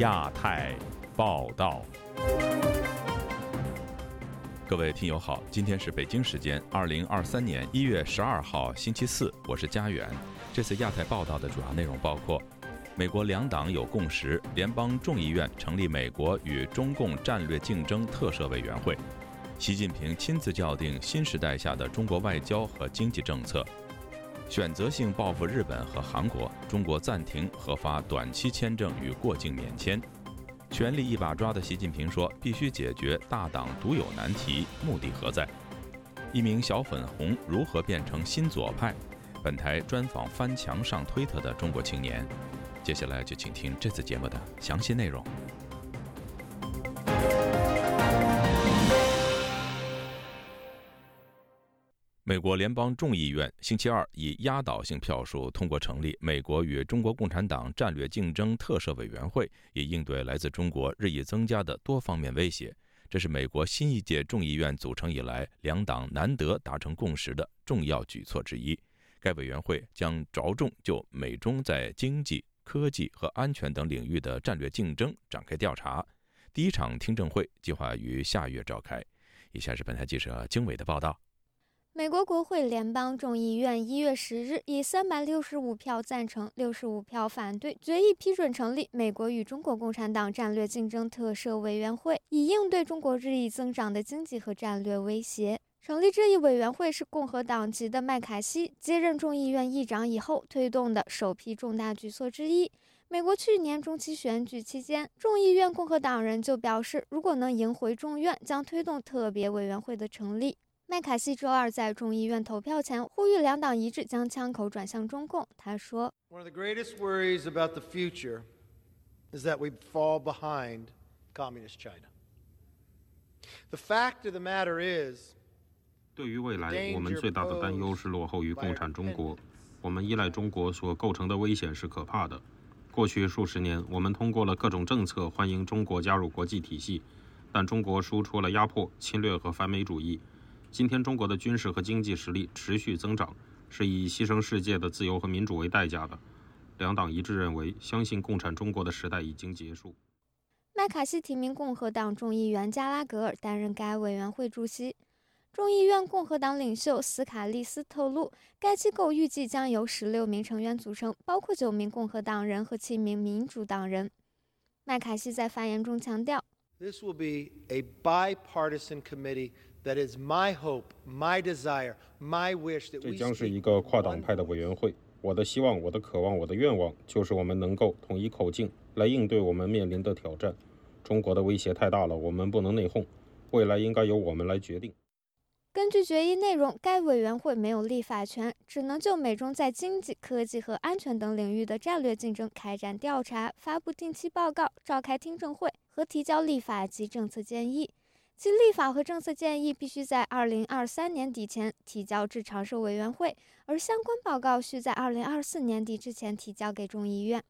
亚太报道。各位听友好，今天是北京时间二零二三年一月十二号星期四，我是佳远。这次亚太报道的主要内容包括：美国两党有共识，联邦众议院成立美国与中共战略竞争特设委员会；习近平亲自校定新时代下的中国外交和经济政策；选择性报复日本和韩国，中国暂停核发短期签证与过境免签。权力一把抓的习近平说：“必须解决大党独有难题，目的何在？”一名小粉红如何变成新左派？本台专访翻墙上推特的中国青年。接下来就请听这次节目的详细内容。美国联邦众议院星期二以压倒性票数通过成立美国与中国共产党战略竞争特设委员会，以应对来自中国日益增加的多方面威胁。这是美国新一届众议院组成以来两党难得达成共识的重要举措之一。该委员会将着重就美中在经济、科技和安全等领域的战略竞争展开调查。第一场听证会计划于下月召开。以下是本台记者经纬的报道。美国国会联邦众议院一月十日以三百六十五票赞成、六十五票反对决议批准成立美国与中国共产党战略竞争特设委员会，以应对中国日益增长的经济和战略威胁。成立这一委员会是共和党籍的麦卡锡接任众议院议长以后推动的首批重大举措之一。美国去年中期选举期间，众议院共和党人就表示，如果能赢回众院，将推动特别委员会的成立。麦卡锡周二在众议院投票前呼吁两党一致将枪口转向中共。他说：“One of the greatest worries about the future is that we fall behind communist China. The fact of the matter is，对于未来，我们最大的担忧是落后于共产中国。我们依赖中国所构成的危险是可怕的。过去数十年，我们通过了各种政策欢迎中国加入国际体系，但中国输出了压迫、侵略和反美主义。”今天，中国的军事和经济实力持续增长，是以牺牲世界的自由和民主为代价的。两党一致认为，相信共产中国的时代已经结束。麦卡锡提名共和党众议员加拉格尔担任该委员会主席。众议院共和党领袖斯卡利斯透露，该机构预计将由十六名成员组成，包括九名共和党人和七名民主党人。麦卡锡在发言中强调：“This will be a bipartisan committee.” That is my hope, my desire, my wish 这将是一个跨党派的委员会。我的希望，我的渴望，我的愿望，就是我们能够统一口径来应对我们面临的挑战。中国的威胁太大了，我们不能内讧。未来应该由我们来决定。根据决议内容，该委员会没有立法权，只能就美中在经济、科技和安全等领域的战略竞争开展调查、发布定期报告、召开听证会和提交立法及政策建议。其立法和政策建议必须在二零二三年底前提交至常设委员会，而相关报告需在二零二四年底之前提交给众议院。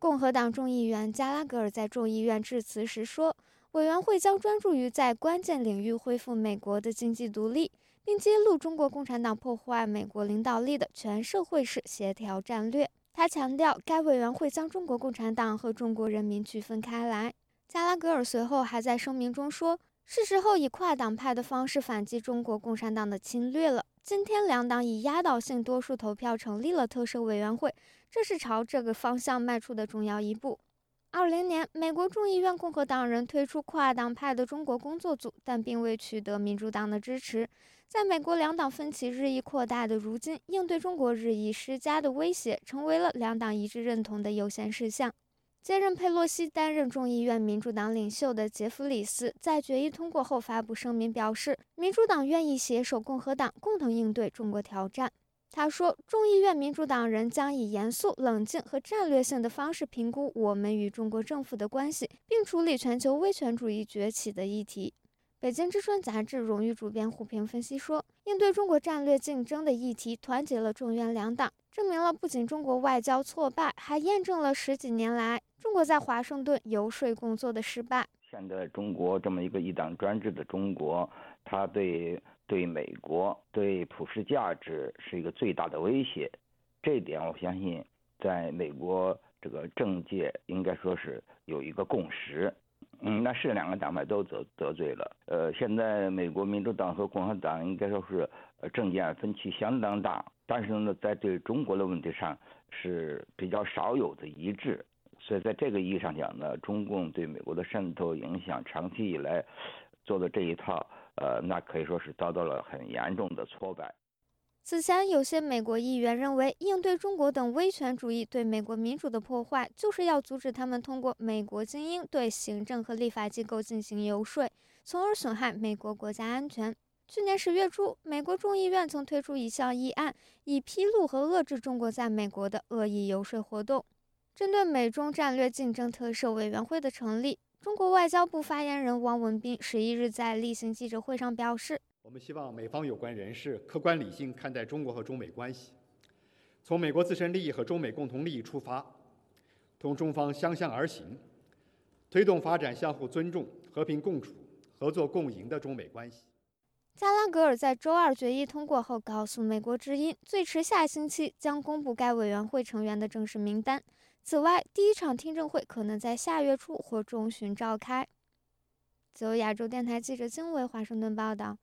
共和党众议员加拉格尔在众议院致辞时说：“委员会将专注于在关键领域恢复美国的经济独立，并揭露中国共产党破坏美国领导力的全社会式协调战略。”他强调，该委员会将中国共产党和中国人民区分开来。加拉格尔随后还在声明中说。是时候以跨党派的方式反击中国共产党的侵略了。今天两党以压倒性多数投票成立了特设委员会，这是朝这个方向迈出的重要一步。二零年，美国众议院共和党人推出跨党派的中国工作组，但并未取得民主党的支持。在美国两党分歧日益扩大的如今，应对中国日益施加的威胁，成为了两党一致认同的优先事项。接任佩洛西担任众议院民主党领袖的杰弗里斯在决议通过后发布声明，表示民主党愿意携手共和党，共同应对中国挑战。他说，众议院民主党人将以严肃、冷静和战略性的方式评估我们与中国政府的关系，并处理全球威权主义崛起的议题。北京之春杂志荣誉主编胡平分析说，应对中国战略竞争的议题，团结了众院两党，证明了不仅中国外交挫败，还验证了十几年来。中国在华盛顿游说工作的失败。现在中国这么一个一党专制的中国，它对对美国、对普世价值是一个最大的威胁。这一点我相信，在美国这个政界应该说是有一个共识。嗯，那是两个党派都得得罪了。呃，现在美国民主党和共和党应该说是政见分歧相当大，但是呢，在对中国的问题上是比较少有的一致。所以在这个意义上讲呢，中共对美国的渗透影响长期以来做的这一套，呃，那可以说是遭到了很严重的挫败。此前，有些美国议员认为，应对中国等威权主义对美国民主的破坏，就是要阻止他们通过美国精英对行政和立法机构进行游说，从而损害美国国家安全。去年十月初，美国众议院曾推出一项议案，以披露和遏制中国在美国的恶意游说活动。针对美中战略竞争特设委员会的成立，中国外交部发言人汪文斌十一日在例行记者会上表示。我们希望美方有关人士客观理性看待中国和中美关系，从美国自身利益和中美共同利益出发，同中方相向而行，推动发展相互尊重、和平共处、合作共赢的中美关系。加拉格尔在周二决议通过后，告诉美国之音，最迟下星期将公布该委员会成员的正式名单。此外，第一场听证会可能在下月初或中旬召开。自由亚洲电台记者金伟华盛顿报道。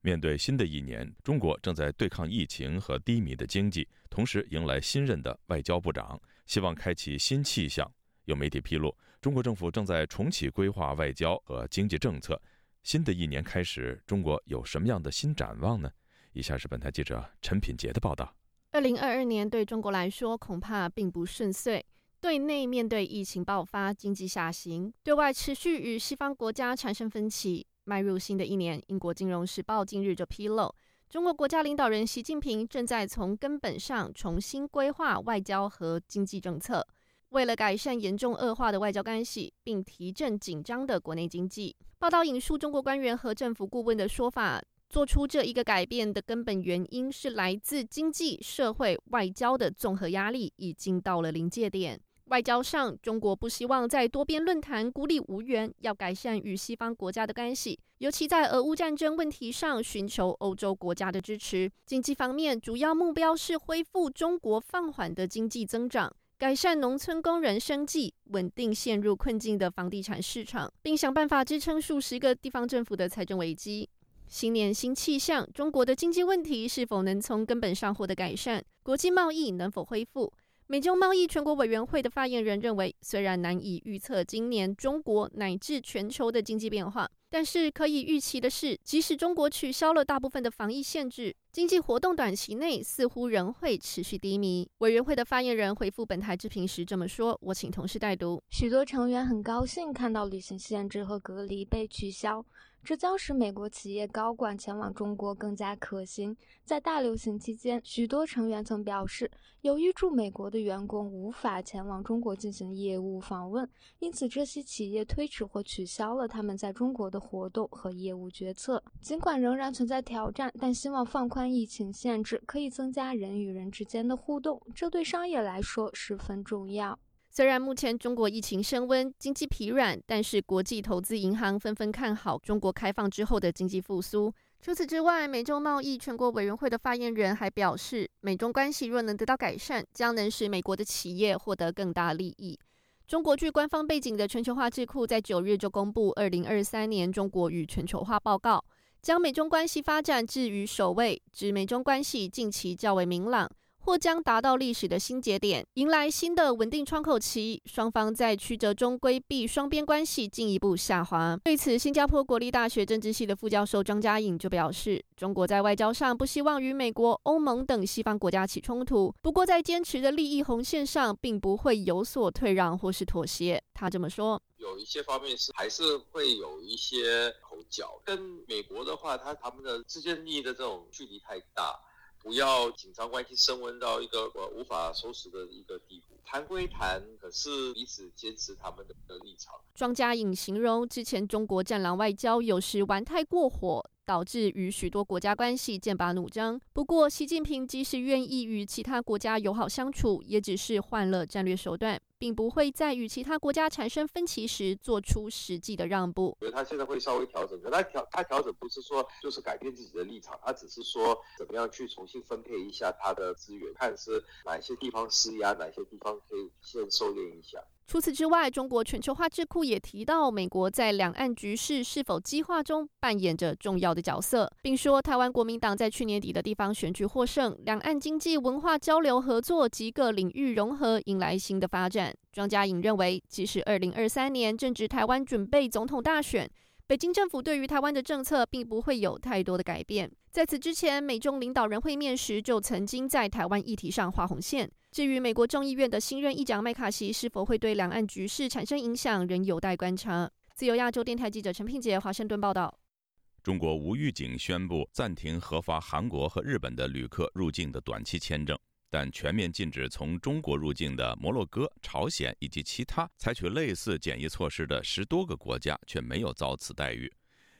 面对新的一年，中国正在对抗疫情和低迷的经济，同时迎来新任的外交部长，希望开启新气象。有媒体披露，中国政府正在重启规划外交和经济政策。新的一年开始，中国有什么样的新展望呢？以下是本台记者陈品杰的报道。二零二二年对中国来说恐怕并不顺遂，对内面对疫情爆发、经济下行，对外持续与西方国家产生分歧。迈入新的一年，英国金融时报近日就披露，中国国家领导人习近平正在从根本上重新规划外交和经济政策，为了改善严重恶化的外交关系，并提振紧张的国内经济。报道引述中国官员和政府顾问的说法，做出这一个改变的根本原因是来自经济社会外交的综合压力已经到了临界点。外交上，中国不希望在多边论坛孤立无援，要改善与西方国家的关系，尤其在俄乌战争问题上寻求欧洲国家的支持。经济方面，主要目标是恢复中国放缓的经济增长，改善农村工人生计，稳定陷入困境的房地产市场，并想办法支撑数十个地方政府的财政危机。新年新气象，中国的经济问题是否能从根本上获得改善？国际贸易能否恢复？美中贸易全国委员会的发言人认为，虽然难以预测今年中国乃至全球的经济变化，但是可以预期的是，即使中国取消了大部分的防疫限制，经济活动短期内似乎仍会持续低迷。委员会的发言人回复本台置评时这么说：“我请同事代读。许多成员很高兴看到旅行限制和隔离被取消。”这将使美国企业高管前往中国更加可行。在大流行期间，许多成员曾表示，由于驻美国的员工无法前往中国进行业务访问，因此这些企业推迟或取消了他们在中国的活动和业务决策。尽管仍然存在挑战，但希望放宽疫情限制可以增加人与人之间的互动，这对商业来说十分重要。虽然目前中国疫情升温，经济疲软，但是国际投资银行纷纷看好中国开放之后的经济复苏。除此之外，美洲贸易全国委员会的发言人还表示，美中关系若能得到改善，将能使美国的企业获得更大利益。中国具官方背景的全球化智库在九日就公布《二零二三年中国与全球化报告》，将美中关系发展置于首位，指美中关系近期较为明朗。或将达到历史的新节点，迎来新的稳定窗口期。双方在曲折中规避双边关系进一步下滑。对此，新加坡国立大学政治系的副教授张嘉颖就表示，中国在外交上不希望与美国、欧盟等西方国家起冲突，不过在坚持的利益红线上，并不会有所退让或是妥协。他这么说：有一些方面是还是会有一些口角。跟美国的话，他他们的之间利益的这种距离太大。不要紧张关系升温到一个呃无法收拾的一个地步。谈归谈，可是彼此坚持他们的立场。庄家颖形容之前中国战狼外交有时玩太过火，导致与许多国家关系剑拔弩张。不过，习近平即使愿意与其他国家友好相处，也只是换了战略手段。并不会在与其他国家产生分歧时做出实际的让步。所以他现在会稍微调整，可他调他调整不是说就是改变自己的立场，他只是说怎么样去重新分配一下他的资源，看是哪些地方施压，哪些地方可以先收敛一下。除此之外，中国全球化智库也提到，美国在两岸局势是否激化中扮演着重要的角色，并说台湾国民党在去年底的地方选举获胜，两岸经济文化交流合作及各领域融合迎来新的发展。庄家颖认为，即使二零二三年正值台湾准备总统大选。北京政府对于台湾的政策并不会有太多的改变。在此之前，美中领导人会面时就曾经在台湾议题上画红线。至于美国众议院的新任议长麦卡锡是否会对两岸局势产生影响，仍有待观察。自由亚洲电台记者陈品杰华盛顿报道。中国无预警宣布暂停核发韩国和日本的旅客入境的短期签证。但全面禁止从中国入境的摩洛哥、朝鲜以及其他采取类似检疫措施的十多个国家却没有遭此待遇。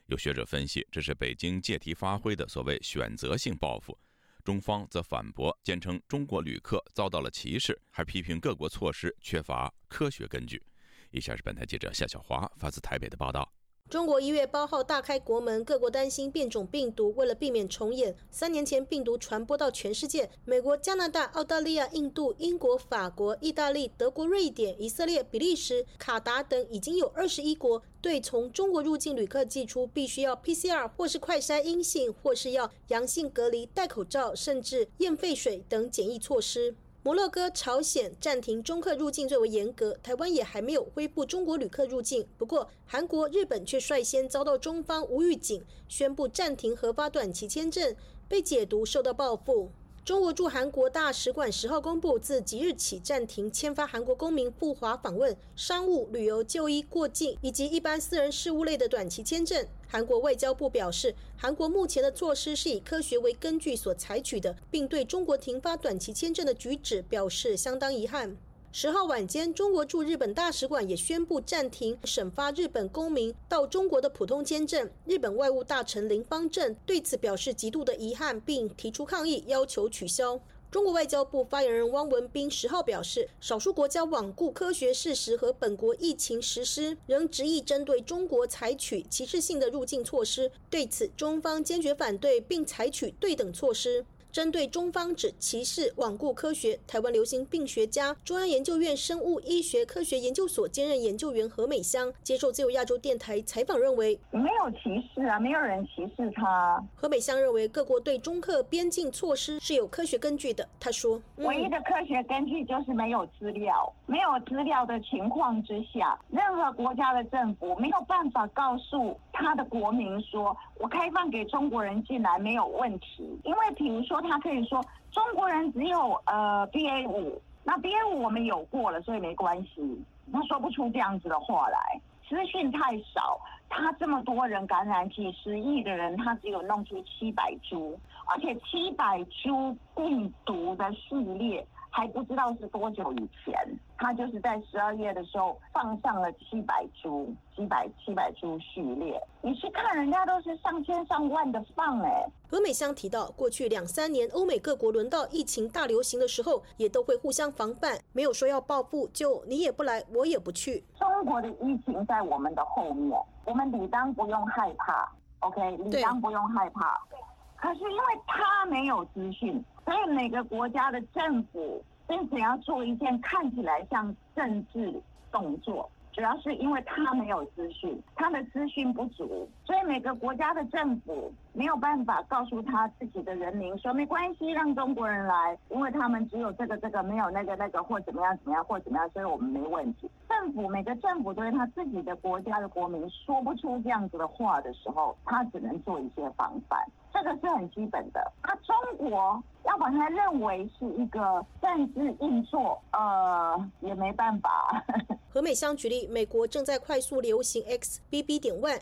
有学者分析，这是北京借题发挥的所谓选择性报复。中方则反驳，坚称中国旅客遭到了歧视，还批评各国措施缺乏科学根据。以下是本台记者夏小华发自台北的报道。中国一月八号大开国门，各国担心变种病毒。为了避免重演三年前病毒传播到全世界，美国、加拿大、澳大利亚、印度、英国、法国、意大利、德国、瑞典、以色列、比利时、卡达等，已经有二十一国对从中国入境旅客寄出必须要 PCR 或是快筛阴性，或是要阳性隔离、戴口罩，甚至验肺水等检疫措施。摩洛哥、朝鲜暂停中客入境最为严格，台湾也还没有恢复中国旅客入境。不过，韩国、日本却率先遭到中方无预警宣布暂停核发短期签证，被解读受到报复。中国驻韩国大使馆十号公布，自即日起暂停签发韩国公民赴华访问、商务、旅游、就医、过境以及一般私人事务类的短期签证。韩国外交部表示，韩国目前的措施是以科学为根据所采取的，并对中国停发短期签证的举止表示相当遗憾。十号晚间，中国驻日本大使馆也宣布暂停审发日本公民到中国的普通签证。日本外务大臣林方正对此表示极度的遗憾，并提出抗议，要求取消。中国外交部发言人汪文斌十号表示，少数国家罔顾科学事实和本国疫情实施，仍执意针对中国采取歧视性的入境措施。对此，中方坚决反对，并采取对等措施。针对中方指歧视、罔顾科学，台湾流行病学家、中央研究院生物医学科学研究所兼任研究员何美香接受自由亚洲电台采访认为，没有歧视啊，没有人歧视他。何美香认为，各国对中客边境措施是有科学根据的。他说，唯一的科学根据就是没有资料，没有资料的情况之下，任何国家的政府没有办法告诉他的国民说，我开放给中国人进来没有问题，因为比如说。他可以说中国人只有呃 B A 五，那 B A 五我们有过了，所以没关系。他说不出这样子的话来，资讯太少。他这么多人感染几十亿的人，他只有弄出七百株，而且七百株病毒的序列。还不知道是多久以前，他就是在十二月的时候放上了七百株、七百七百株序列。你去看，人家都是上千上万的放哎。何美香提到，过去两三年欧美各国轮到疫情大流行的时候，也都会互相防范，没有说要报复，就你也不来，我也不去。中国的疫情在我们的后面，我们理当不用害怕。OK，理当不用害怕。可是因为他没有资讯。所以每个国家的政府为什么要做一件看起来像政治动作，主要是因为他没有资讯，他的资讯不足，所以每个国家的政府没有办法告诉他自己的人民说没关系，让中国人来，因为他们只有这个这个，没有那个那个，或怎么样怎么样，或怎么样，所以我们没问题。政府每个政府对他自己的国家的国民说不出这样子的话的时候，他只能做一些防范。这个是很基本的。那中国要把它认为是一个政治运作，呃，也没办法。何美香举例，美国正在快速流行 XBB. 点 one、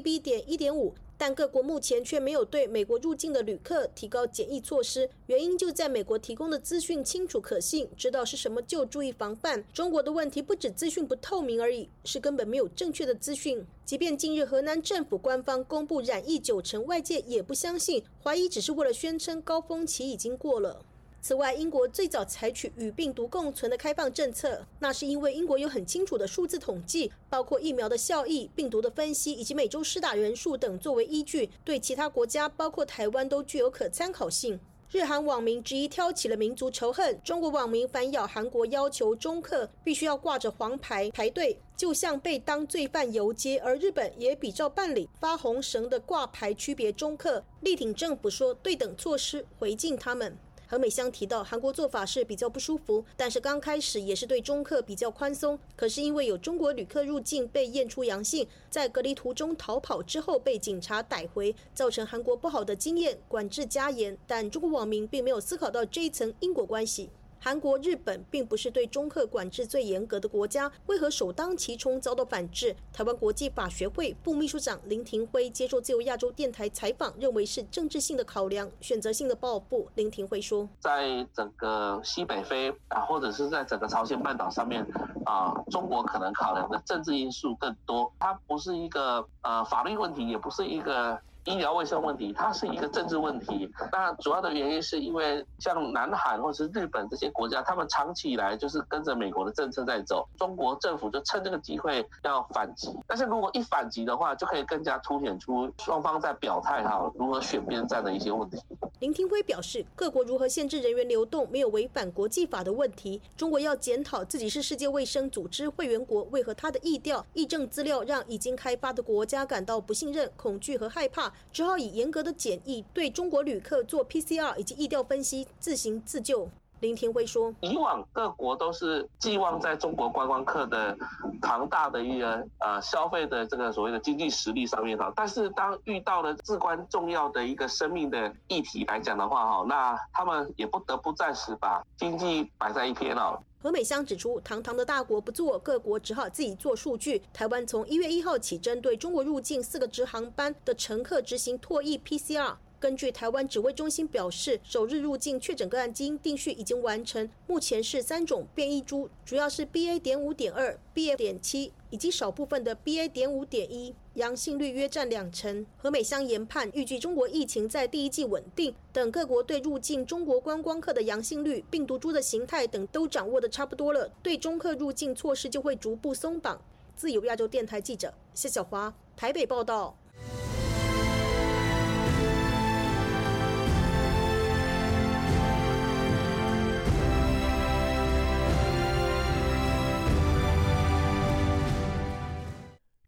B 点一点五。但各国目前却没有对美国入境的旅客提高检疫措施，原因就在美国提供的资讯清楚可信，知道是什么就注意防范。中国的问题不止资讯不透明而已，是根本没有正确的资讯。即便近日河南政府官方公布染疫九成，外界也不相信，怀疑只是为了宣称高峰期已经过了。此外，英国最早采取与病毒共存的开放政策，那是因为英国有很清楚的数字统计，包括疫苗的效益、病毒的分析以及每周施打人数等作为依据，对其他国家，包括台湾都具有可参考性。日韩网民之一挑起了民族仇恨，中国网民反咬韩国要求中客必须要挂着黄牌排队，就像被当罪犯游街，而日本也比照办理，发红绳的挂牌区别中客，力挺政府说对等措施回敬他们。何美香提到，韩国做法是比较不舒服，但是刚开始也是对中客比较宽松。可是因为有中国旅客入境被验出阳性，在隔离途中逃跑之后被警察逮回，造成韩国不好的经验，管制加严。但中国网民并没有思考到这一层因果关系。韩国、日本并不是对中客管制最严格的国家，为何首当其冲遭到反制？台湾国际法学会副秘书长林廷辉接受自由亚洲电台采访，认为是政治性的考量，选择性的报复。林廷辉说，在整个西北非啊，或者是在整个朝鲜半岛上面啊，中国可能考量的政治因素更多，它不是一个呃法律问题，也不是一个。医疗卫生问题，它是一个政治问题。那主要的原因是因为像南韩或者是日本这些国家，他们长期以来就是跟着美国的政策在走。中国政府就趁这个机会要反击，但是如果一反击的话，就可以更加凸显出双方在表态哈如何选边站的一些问题。林廷辉表示，各国如何限制人员流动，没有违反国际法的问题。中国要检讨自己是世界卫生组织会员国，为何他的意调、疫政资料让已经开发的国家感到不信任、恐惧和害怕？只好以严格的检疫对中国旅客做 PCR 以及疫调分析，自行自救。林廷辉说：“以往各国都是寄望在中国观光客的庞大的一个呃消费的这个所谓的经济实力上面哈，但是当遇到了至关重要的一个生命的议题来讲的话哈，那他们也不得不暂时把经济摆在一边了。”何美香指出，堂堂的大国不做，各国只好自己做数据。台湾从一月一号起，针对中国入境四个直航班的乘客执行唾液 PCR。根据台湾指挥中心表示，首日入境确诊个案基因定序已经完成，目前是三种变异株，主要是 BA. 点五点二、BA. 点七以及少部分的 BA. 点五点一，阳性率约占两成。何美香研判，预计中国疫情在第一季稳定，等各国对入境中国观光客的阳性率、病毒株的形态等都掌握的差不多了，对中客入境措施就会逐步松绑。自由亚洲电台记者谢小华台北报道。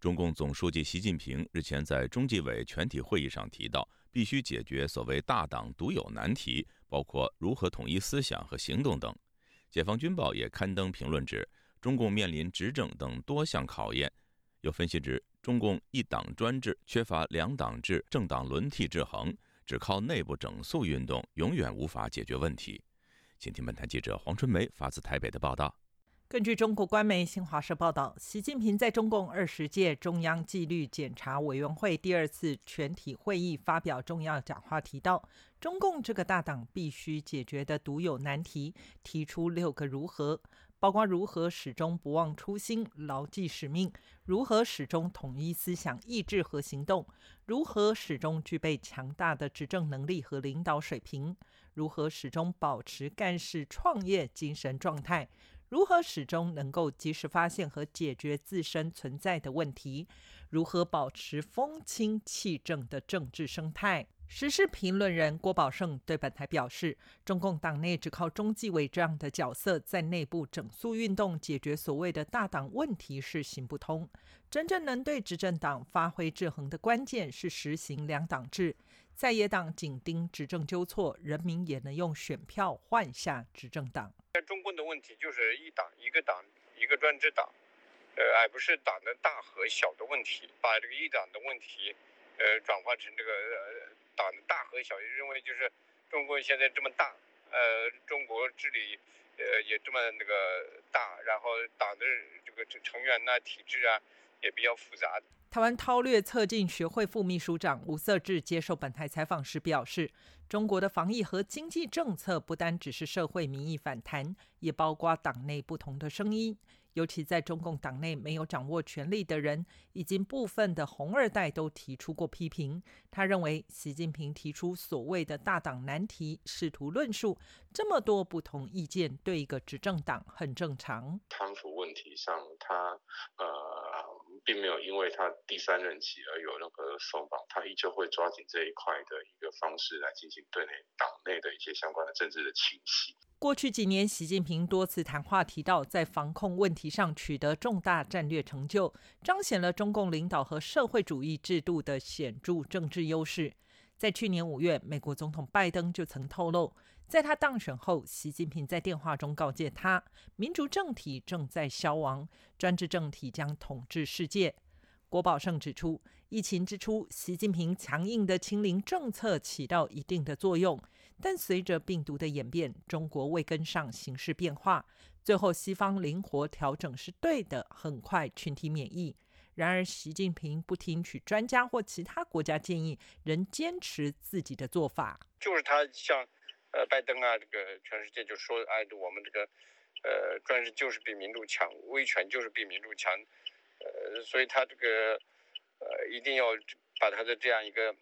中共总书记习近平日前在中纪委全体会议上提到，必须解决所谓大党独有难题，包括如何统一思想和行动等。解放军报也刊登评论指，中共面临执政等多项考验。有分析指，中共一党专制，缺乏两党制、政党轮替制衡，只靠内部整肃运动，永远无法解决问题。请听本台记者黄春梅发自台北的报道。根据中国官媒新华社报道，习近平在中共二十届中央纪律检查委员会第二次全体会议发表重要讲话，提到中共这个大党必须解决的独有难题，提出六个如何，包括如何始终不忘初心、牢记使命，如何始终统一思想、意志和行动，如何始终具备强大的执政能力和领导水平，如何始终保持干事创业精神状态。如何始终能够及时发现和解决自身存在的问题？如何保持风清气正的政治生态？时事评论人郭宝胜对本台表示：“中共党内只靠中纪委这样的角色在内部整肃运动解决所谓的大党问题是行不通。真正能对执政党发挥制衡的关键是实行两党制。”在野党紧盯执政纠错，人民也能用选票换下执政党。在中共的问题就是一党一个党一个专制党，呃，而不是党的大和小的问题。把这个一党的问题，呃，转化成这个党的大和小，认为就是中国现在这么大，呃，中国治理呃也这么那个大，然后党的这个成员呐、体制啊，也比较复杂。台湾韬略策进学会副秘书长吴色志接受本台采访时表示，中国的防疫和经济政策不单只是社会民意反弹，也包括党内不同的声音。尤其在中共党内没有掌握权力的人，以及部分的红二代都提出过批评。他认为，习近平提出所谓的大党难题，试图论述这么多不同意见，对一个执政党很正常。贪腐问题上，他呃。并没有因为他第三任期而有任何松绑，他依旧会抓紧这一块的一个方式来进行对内党内的一些相关的政治的清洗。过去几年，习近平多次谈话提到，在防控问题上取得重大战略成就，彰显了中共领导和社会主义制度的显著政治优势。在去年五月，美国总统拜登就曾透露。在他当选后，习近平在电话中告诫他：“民主政体正在消亡，专制政体将统治世界。”郭宝胜指出，疫情之初，习近平强硬的清零政策起到一定的作用，但随着病毒的演变，中国未跟上形势变化，最后西方灵活调整是对的，很快群体免疫。然而，习近平不听取专家或其他国家建议，仍坚持自己的做法，就是他像。呃，拜登啊，这个全世界就说，哎，我们这个，呃，专制就是比民主强，威权就是比民主强，呃，所以他这个，呃，一定要把他的这样一个。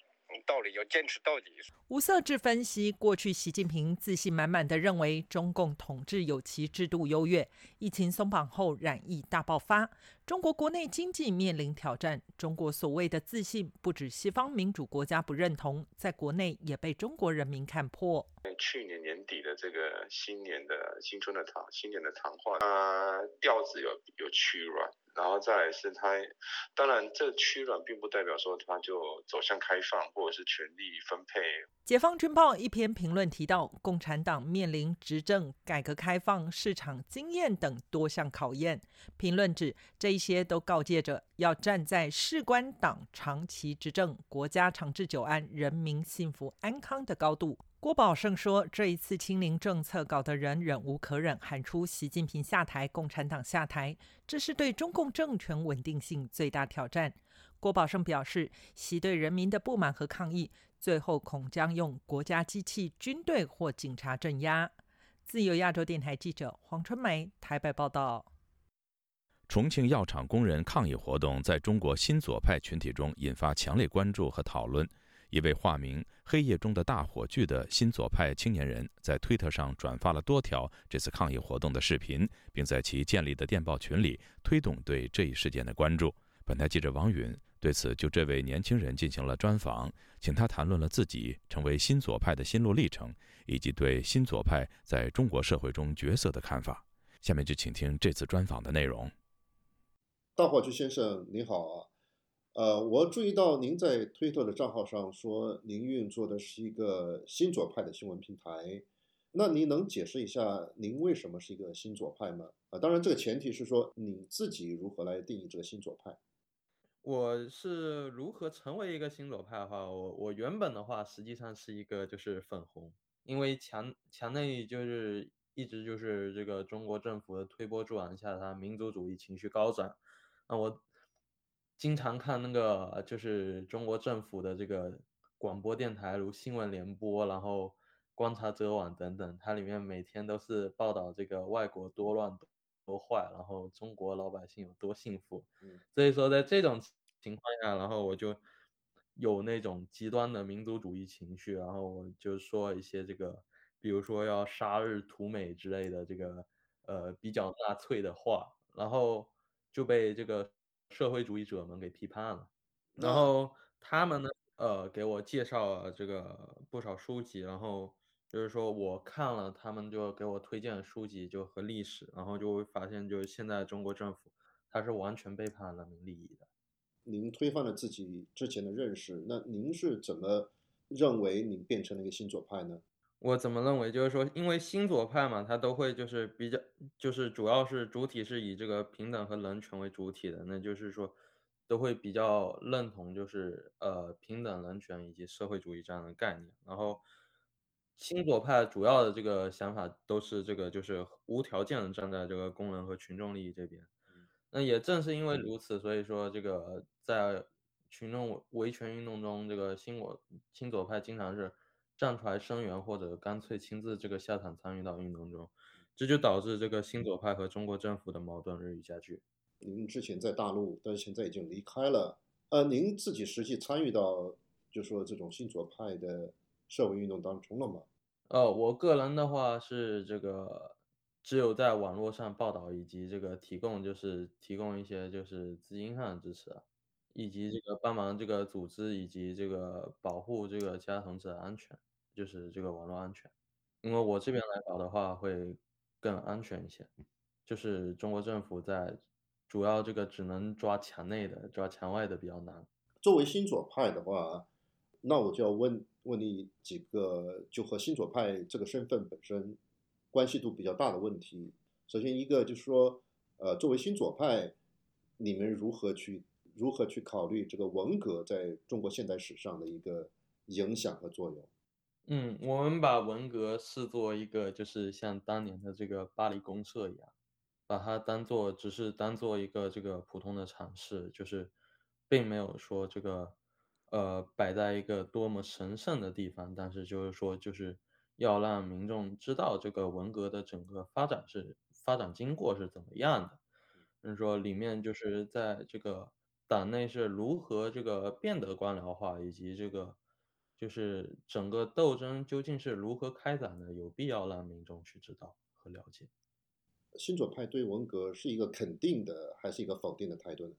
道理要坚持到底。吴色志分析，过去习近平自信满满的认为中共统治有其制度优越，疫情松绑后染疫大爆发，中国国内经济面临挑战。中国所谓的自信，不止西方民主国家不认同，在国内也被中国人民看破。去年年底的这个新年的新春的谈新年的谈话，呃，调子有有趋软。然后再来是他，当然这趋软并不代表说他就走向开放或者是权力分配。解放军报一篇评论提到，共产党面临执政、改革开放、市场经验等多项考验。评论指这一些都告诫着要站在事关党长期执政、国家长治久安、人民幸福安康的高度。郭宝胜说：“这一次清零政策搞得人忍无可忍，喊出习近平下台、共产党下台，这是对中共政权稳定性最大挑战。”郭宝胜表示：“习对人民的不满和抗议，最后恐将用国家机器、军队或警察镇压。”自由亚洲电台记者黄春梅台北报道。重庆药厂工人抗议活动在中国新左派群体中引发强烈关注和讨论。一位化名“黑夜中的大火炬”的新左派青年人，在推特上转发了多条这次抗议活动的视频，并在其建立的电报群里推动对这一事件的关注。本台记者王允对此就这位年轻人进行了专访，请他谈论了自己成为新左派的心路历程，以及对新左派在中国社会中角色的看法。下面就请听这次专访的内容。大火炬先生，你好啊。呃，我注意到您在推特的账号上说，您运作的是一个新左派的新闻平台。那您能解释一下，您为什么是一个新左派吗？啊，当然，这个前提是说你自己如何来定义这个新左派。我是如何成为一个新左派的话，我我原本的话实际上是一个就是粉红，因为墙墙内就是一直就是这个中国政府的推波助澜下，他民族主义情绪高涨，那我。经常看那个就是中国政府的这个广播电台，如新闻联播，然后观察者网等等，它里面每天都是报道这个外国多乱多坏，然后中国老百姓有多幸福。所以说在这种情况下，然后我就有那种极端的民族主义情绪，然后我就说一些这个，比如说要杀日屠美之类的这个呃比较纳粹的话，然后就被这个。社会主义者们给批判了，然后他们呢，呃，给我介绍了这个不少书籍，然后就是说我看了，他们就给我推荐书籍，就和历史，然后就会发现，就是现在中国政府，它是完全背叛人民利益的。您推翻了自己之前的认识，那您是怎么认为您变成了一个新左派呢？我怎么认为，就是说，因为新左派嘛，他都会就是比较，就是主要是主体是以这个平等和人权为主体的，那就是说，都会比较认同就是呃平等、人权以及社会主义这样的概念。然后，新左派主要的这个想法都是这个，就是无条件的站在这个工人和群众利益这边。那也正是因为如此，所以说这个在群众维权运动中，这个新我新左派经常是站出来声援，或者干脆亲自这个下场参与到运动中，这就导致这个新左派和中国政府的矛盾日益加剧。您之前在大陆，但是现在已经离开了。呃，您自己实际参与到，就说这种新左派的社会运动当中了吗？呃，我个人的话是这个。只有在网络上报道，以及这个提供，就是提供一些就是资金上的支持，以及这个帮忙这个组织，以及这个保护这个其他同志的安全，就是这个网络安全。因为我这边来搞的话，会更安全一些。就是中国政府在主要这个只能抓墙内的，抓墙外的比较难。作为新左派的话，那我就要问问你几个，就和新左派这个身份本身。关系度比较大的问题，首先一个就是说，呃，作为新左派，你们如何去如何去考虑这个文革在中国现代史上的一个影响和作用？嗯，我们把文革视作一个就是像当年的这个巴黎公社一样，把它当做只是当做一个这个普通的尝试，就是并没有说这个呃摆在一个多么神圣的地方，但是就是说就是。要让民众知道这个文革的整个发展是发展经过是怎么样的，就是说里面就是在这个党内是如何这个变得官僚化，以及这个就是整个斗争究竟是如何开展的，有必要让民众去知道和了解。新左派对文革是一个肯定的还是一个否定的态度呢？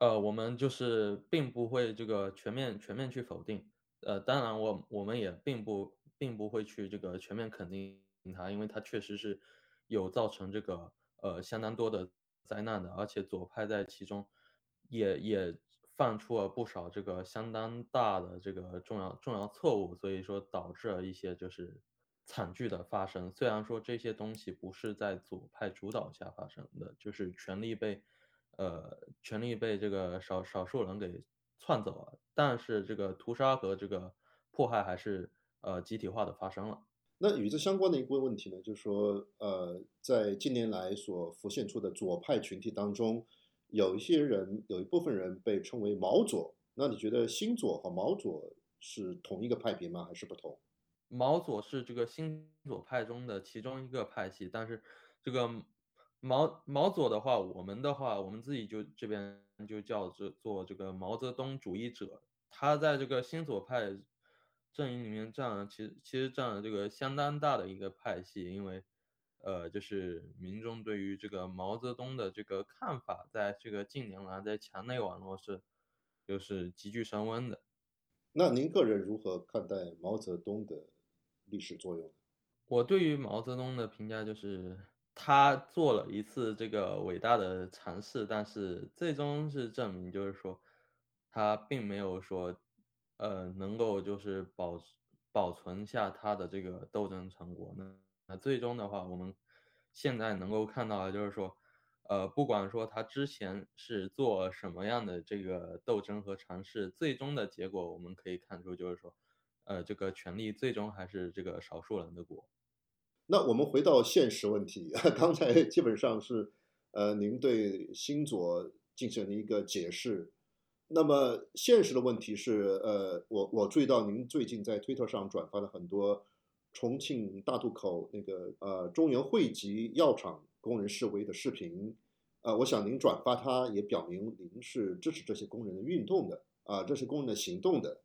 呃，我们就是并不会这个全面全面去否定，呃，当然我我们也并不。并不会去这个全面肯定它，因为它确实是有造成这个呃相当多的灾难的，而且左派在其中也也犯出了不少这个相当大的这个重要重要错误，所以说导致了一些就是惨剧的发生。虽然说这些东西不是在左派主导下发生的，就是权力被呃权力被这个少少数人给篡走了，但是这个屠杀和这个迫害还是。呃，集体化的发生了。那与之相关的一个问题呢，就是说，呃，在近年来所浮现出的左派群体当中，有一些人，有一部分人被称为毛左。那你觉得新左和毛左是同一个派别吗？还是不同？毛左是这个新左派中的其中一个派系，但是这个毛毛左的话，我们的话，我们自己就这边就叫做做这个毛泽东主义者。他在这个新左派。阵营里面占了，其实其实占了这个相当大的一个派系，因为，呃，就是民众对于这个毛泽东的这个看法，在这个近年来在墙内网络是，就是急剧升温的。那您个人如何看待毛泽东的历史作用？我对于毛泽东的评价就是，他做了一次这个伟大的尝试，但是最终是证明，就是说，他并没有说。呃，能够就是保保存下他的这个斗争成果，那那最终的话，我们现在能够看到的就是说，呃，不管说他之前是做什么样的这个斗争和尝试，最终的结果我们可以看出，就是说，呃，这个权力最终还是这个少数人的国。那我们回到现实问题，刚才基本上是，呃，您对新左进行了一个解释。那么现实的问题是，呃，我我注意到您最近在推特上转发了很多重庆大渡口那个呃中原汇集药厂工人示威的视频，呃，我想您转发它也表明您是支持这些工人的运动的啊，这些工人的行动的，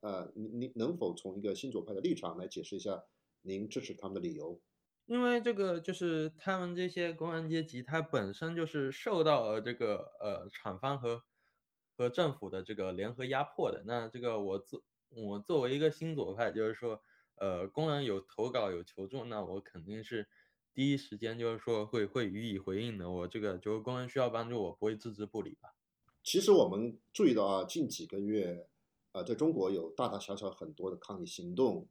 呃，您您能否从一个新左派的立场来解释一下您支持他们的理由？因为这个就是他们这些工人阶级，他本身就是受到了这个呃厂方和和政府的这个联合压迫的，那这个我作我作为一个新左派，就是说，呃，工人有投稿有求助，那我肯定是第一时间就是说会会予以回应的。我这个就是工人需要帮助，我不会置之不理吧。其实我们注意到啊，近几个月，呃，在中国有大大小小很多的抗议行动，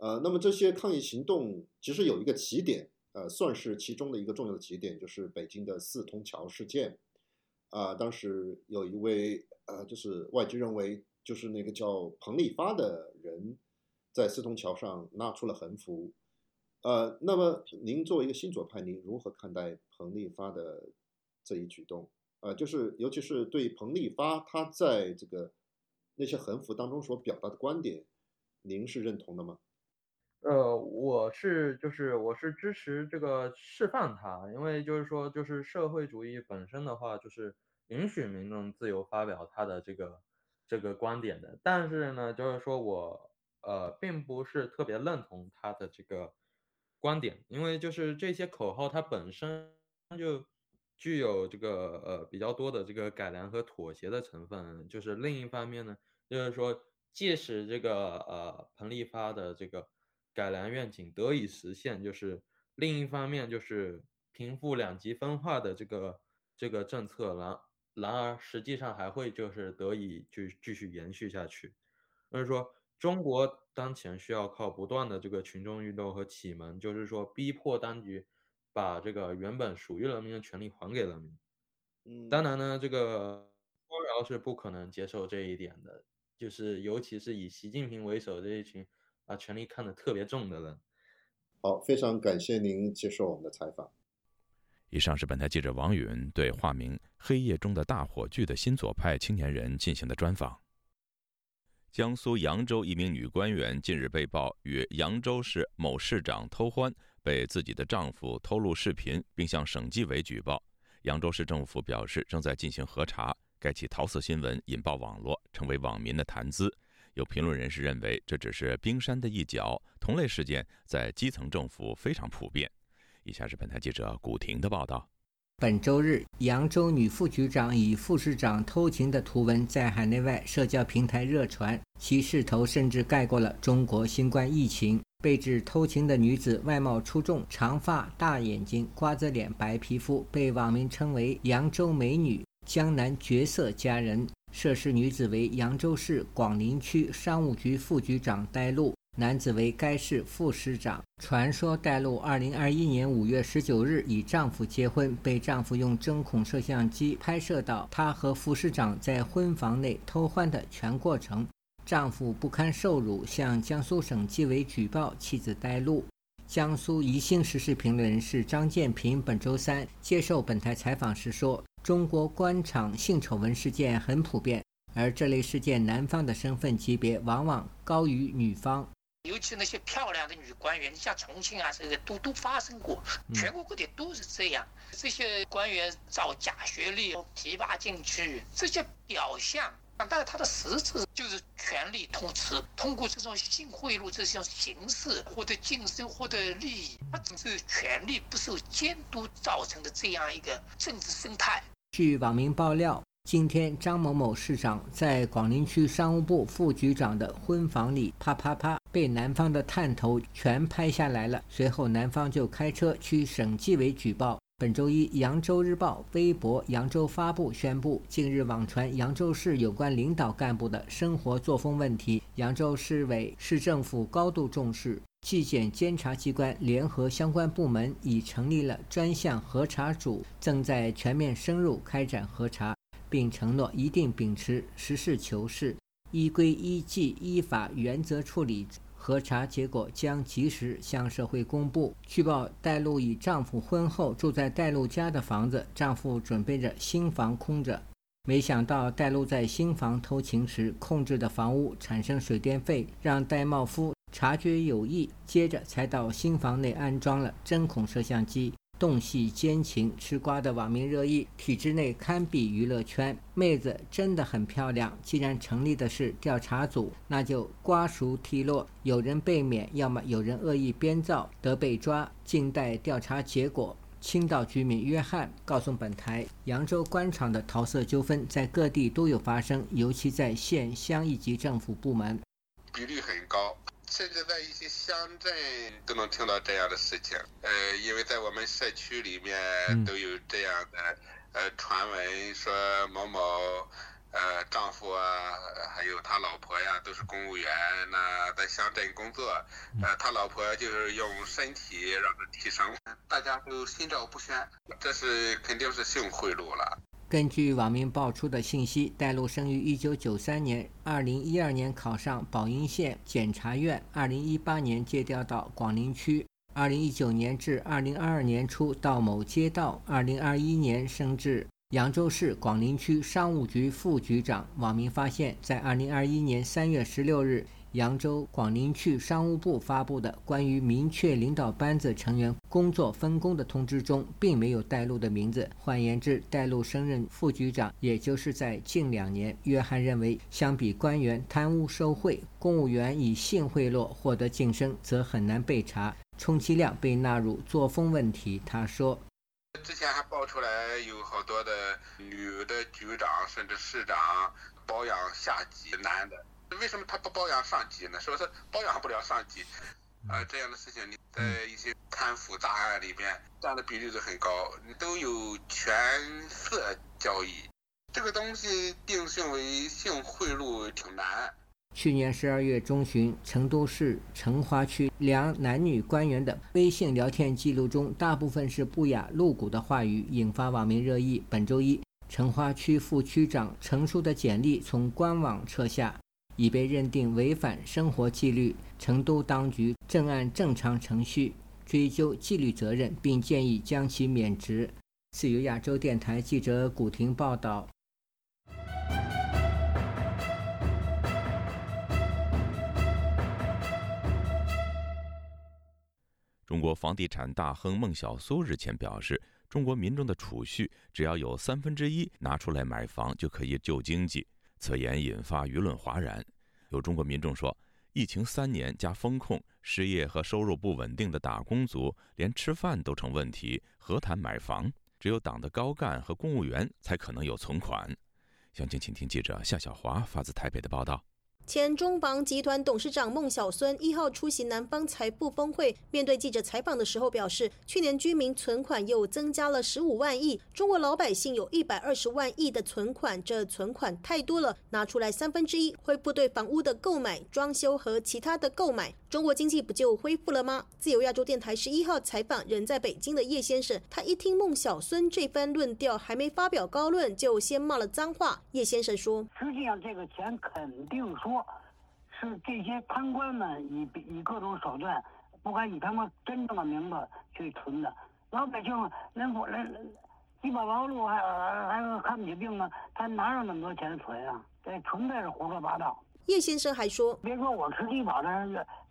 呃，那么这些抗议行动其实有一个起点，呃，算是其中的一个重要的起点，就是北京的四通桥事件。啊，当时有一位呃，就是外界认为就是那个叫彭立发的人，在四通桥上拉出了横幅。呃，那么您作为一个新左派，您如何看待彭立发的这一举动，呃，就是尤其是对彭丽发他在这个那些横幅当中所表达的观点，您是认同的吗？呃，我是就是我是支持这个释放他，因为就是说就是社会主义本身的话，就是允许民众自由发表他的这个这个观点的。但是呢，就是说我呃并不是特别认同他的这个观点，因为就是这些口号它本身就具有这个呃比较多的这个改良和妥协的成分。就是另一方面呢，就是说即使这个呃彭丽发的这个。改良愿景得以实现，就是另一方面就是贫富两极分化的这个这个政策，然然而实际上还会就是得以就继续延续下去。就是说，中国当前需要靠不断的这个群众运动和启蒙，就是说逼迫当局把这个原本属于人民的权利还给人民。嗯，当然呢，这个官僚是不可能接受这一点的，就是尤其是以习近平为首这一群。把权力看得特别重的人。好，非常感谢您接受我们的采访。以上是本台记者王允对化名“黑夜中的大火炬”的新左派青年人进行的专访。江苏扬州一名女官员近日被曝与扬州市某市长偷欢，被自己的丈夫偷录视频，并向省纪委举报。扬州市政府表示正在进行核查。该起桃色新闻引爆网络，成为网民的谈资。有评论人士认为，这只是冰山的一角，同类事件在基层政府非常普遍。以下是本台记者古婷的报道。本周日，扬州女副局长与副市长偷情的图文在海内外社交平台热传，其势头甚至盖过了中国新冠疫情。被指偷情的女子外貌出众，长发、大眼睛、瓜子脸、白皮肤，被网民称为“扬州美女”。江南绝色佳人，涉事女子为扬州市广陵区商务局副局长戴璐，男子为该市副市长。传说戴璐2021年5月19日与丈夫结婚，被丈夫用针孔摄像机拍摄到她和副市长在婚房内偷欢的全过程。丈夫不堪受辱，向江苏省纪委举报妻子戴璐。江苏宜兴时事评论人士张建平本周三接受本台采访时说。中国官场性丑闻事件很普遍，而这类事件男方的身份级别往往高于女方。尤其那些漂亮的女官员，你像重庆啊，这个都都发生过，全国各地都是这样。这些官员造假学历提拔进去，这些表象，但是他的实质就是权力通吃，通过这种性贿赂这种形式获得晋升、获得利益，它只是权力不受监督造成的这样一个政治生态。据网民爆料，今天张某某市长在广陵区商务部副局长的婚房里啪啪啪被男方的探头全拍下来了。随后男方就开车去省纪委举报。本周一，扬州日报微博扬州发布宣布，近日网传扬州市有关领导干部的生活作风问题，扬州市委市政府高度重视。纪检监察机关联合相关部门已成立了专项核查组，正在全面深入开展核查，并承诺一定秉持实事求是、依规依纪依法原则处理。核查结果将及时向社会公布。据报，戴露与丈夫婚后住在戴露家的房子，丈夫准备着新房空着。没想到，戴露在新房偷情时控制的房屋产生水电费，让戴茂夫。察觉有异，接着才到新房内安装了针孔摄像机，洞悉奸情。吃瓜的网民热议：体制内堪比娱乐圈，妹子真的很漂亮。既然成立的是调查组，那就瓜熟蒂落，有人被免，要么有人恶意编造，得被抓，静待调查结果。青岛居民约翰告诉本台，扬州官场的桃色纠纷在各地都有发生，尤其在县乡一级政府部门，比例很高。甚至在一些乡镇都能听到这样的事情，呃，因为在我们社区里面都有这样的呃传闻，说某某呃丈夫啊，还有他老婆呀，都是公务员，那在乡镇工作，呃，他老婆就是用身体让他提升，大家都心照不宣，这是肯定是性贿赂了。根据网民爆出的信息，戴璐生于1993年，2012年考上宝应县检察院，2018年借调到广陵区二零一九年至二零二二年初到某街道，二零二一年升至扬州市广陵区商务局副局长。网民发现，在二零二一年三月十六日，扬州广陵区商务部发布的关于明确领导班子成员工作分工的通知中，并没有带路的名字。换言之，带路升任副局长，也就是在近两年。约翰认为，相比官员贪污受贿，公务员以性贿赂获得晋升，则很难被查。充其量被纳入作风问题。他说：“之前还爆出来有好多的女的局长甚至市长包养下级男的，为什么他不包养上级呢？是不是包养不了上级？啊，这样的事情你在一些贪腐大案里面占的比例都很高，都有权色交易，这个东西定性为性贿赂挺难。”去年十二月中旬，成都市成华区两男女官员的微信聊天记录中，大部分是不雅露骨的话语，引发网民热议。本周一，成华区副区长陈叔的简历从官网撤下，已被认定违反生活纪律。成都当局正按正常程序追究纪律责任，并建议将其免职。自由亚洲电台记者古婷报道。中国房地产大亨孟晓苏日前表示，中国民众的储蓄只要有三分之一拿出来买房，就可以救经济。此言引发舆论哗然。有中国民众说，疫情三年加风控，失业和收入不稳定的打工族连吃饭都成问题，何谈买房？只有党的高干和公务员才可能有存款。详情，请听记者夏小华发自台北的报道。前中房集团董事长孟小孙一号出席南方财富峰会，面对记者采访的时候表示，去年居民存款又增加了十五万亿，中国老百姓有一百二十万亿的存款，这存款太多了，拿出来三分之一恢复对房屋的购买、装修和其他的购买，中国经济不就恢复了吗？自由亚洲电台十一号采访人在北京的叶先生，他一听孟小孙这番论调，还没发表高论，就先骂了脏话。叶先生说：“实际上这个钱肯定说。”是这些贪官们以以各种手段，不敢以他们真正的名字去存的。老百姓连连低保劳碌还还看不起病呢，他哪有那么多钱存啊？这纯粹是胡说八道。叶先生还说：“别说我吃低保的，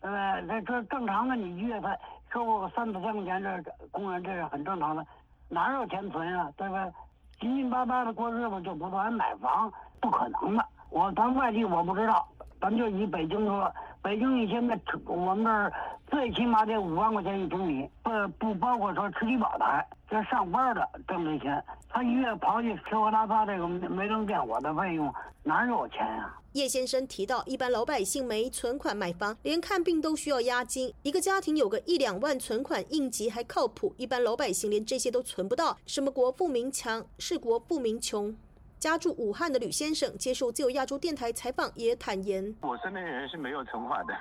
呃，这这正常的，你一月份收个三四千块钱，这工人这是很正常的，哪有钱存啊？对吧？紧紧巴巴的过日子就不还买房，不可能的。我咱外地我不知道。”咱就以北京说，北京你现在我们这儿最起码得五万块钱一平米，不不包括说吃低保的，还这上班的挣这钱，他一月刨去吃喝拉撒这个煤灯电火的费用，哪有钱呀？叶先生提到，一般老百姓没存款买房，连看病都需要押金，一个家庭有个一两万存款应急还靠谱，一般老百姓连这些都存不到，什么国富民强，是国富民穷。家住武汉的吕先生接受自由亚洲电台采访，也坦言：“我身边人是没有存款的。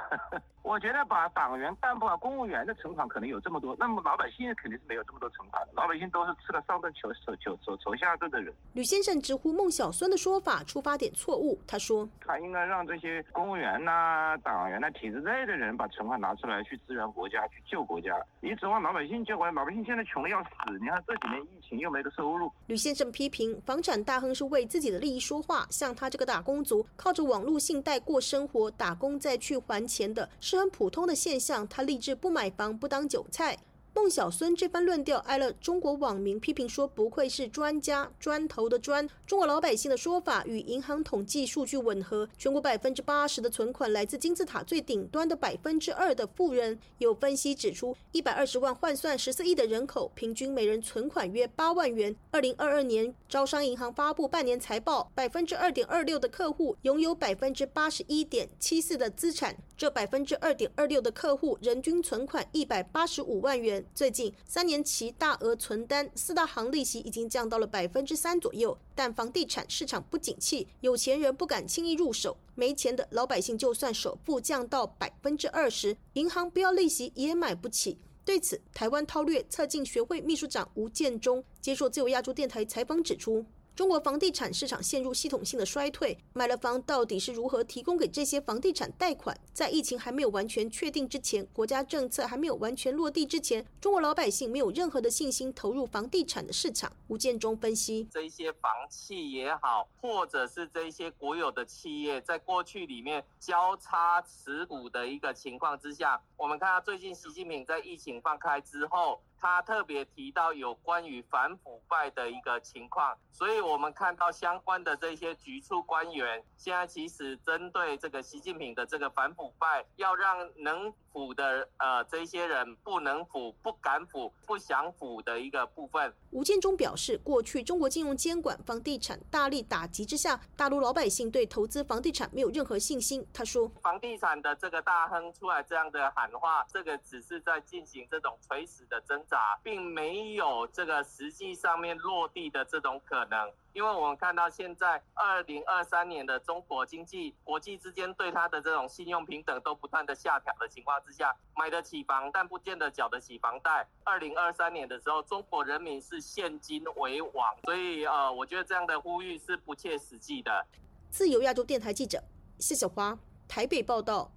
我觉得把党员干部啊、公务员的存款可能有这么多，那么老百姓肯定是没有这么多存款的。老百姓都是吃了上顿求求求求求下顿的人。”吕先生直呼孟小孙的说法出发点错误。他说：“他应该让这些公务员呐、党员呐、体制内的人把存款拿出来去支援国家、去救国家。你指望老百姓救回来？老百姓现在穷的要死。你看这几年疫情又没得收入。”吕先生批评房产大亨是。为自己的利益说话，像他这个打工族，靠着网络信贷过生活，打工再去还钱的，是很普通的现象。他立志不买房，不当韭菜。孟小孙这番论调挨了中国网民批评，说不愧是专家，砖头的砖。中国老百姓的说法与银行统计数据吻合，全国百分之八十的存款来自金字塔最顶端的百分之二的富人。有分析指出，一百二十万换算十四亿的人口，平均每人存款约八万元。二零二二年，招商银行发布半年财报，百分之二点二六的客户拥有百分之八十一点七四的资产，这百分之二点二六的客户人均存款一百八十五万元。最近三年期大额存单四大行利息已经降到了百分之三左右，但房地产市场不景气，有钱人不敢轻易入手，没钱的老百姓就算首付降到百分之二十，银行不要利息也买不起。对此，台湾韬略策进学会秘书长吴建中接受自由亚洲电台采访指出。中国房地产市场陷入系统性的衰退，买了房到底是如何提供给这些房地产贷款？在疫情还没有完全确定之前，国家政策还没有完全落地之前，中国老百姓没有任何的信心投入房地产的市场。吴建中分析，这些房企也好，或者是这些国有的企业，在过去里面交叉持股的一个情况之下，我们看到最近习近平在疫情放开之后。他特别提到有关于反腐败的一个情况，所以我们看到相关的这些局处官员，现在其实针对这个习近平的这个反腐败，要让能腐的呃这些人不能腐、不敢腐、不想腐的一个部分。吴建中表示，过去中国金融监管房地产大力打击之下，大陆老百姓对投资房地产没有任何信心。他说，房地产的这个大亨出来这样的喊话，这个只是在进行这种垂死的挣扎。并没有这个实际上面落地的这种可能，因为我们看到现在二零二三年的中国经济，国际之间对它的这种信用平等都不断的下调的情况之下，买得起房但不见得缴得起房贷。二零二三年的时候，中国人民是现金为王，所以呃，我觉得这样的呼吁是不切实际的。自由亚洲电台记者谢小华台北报道。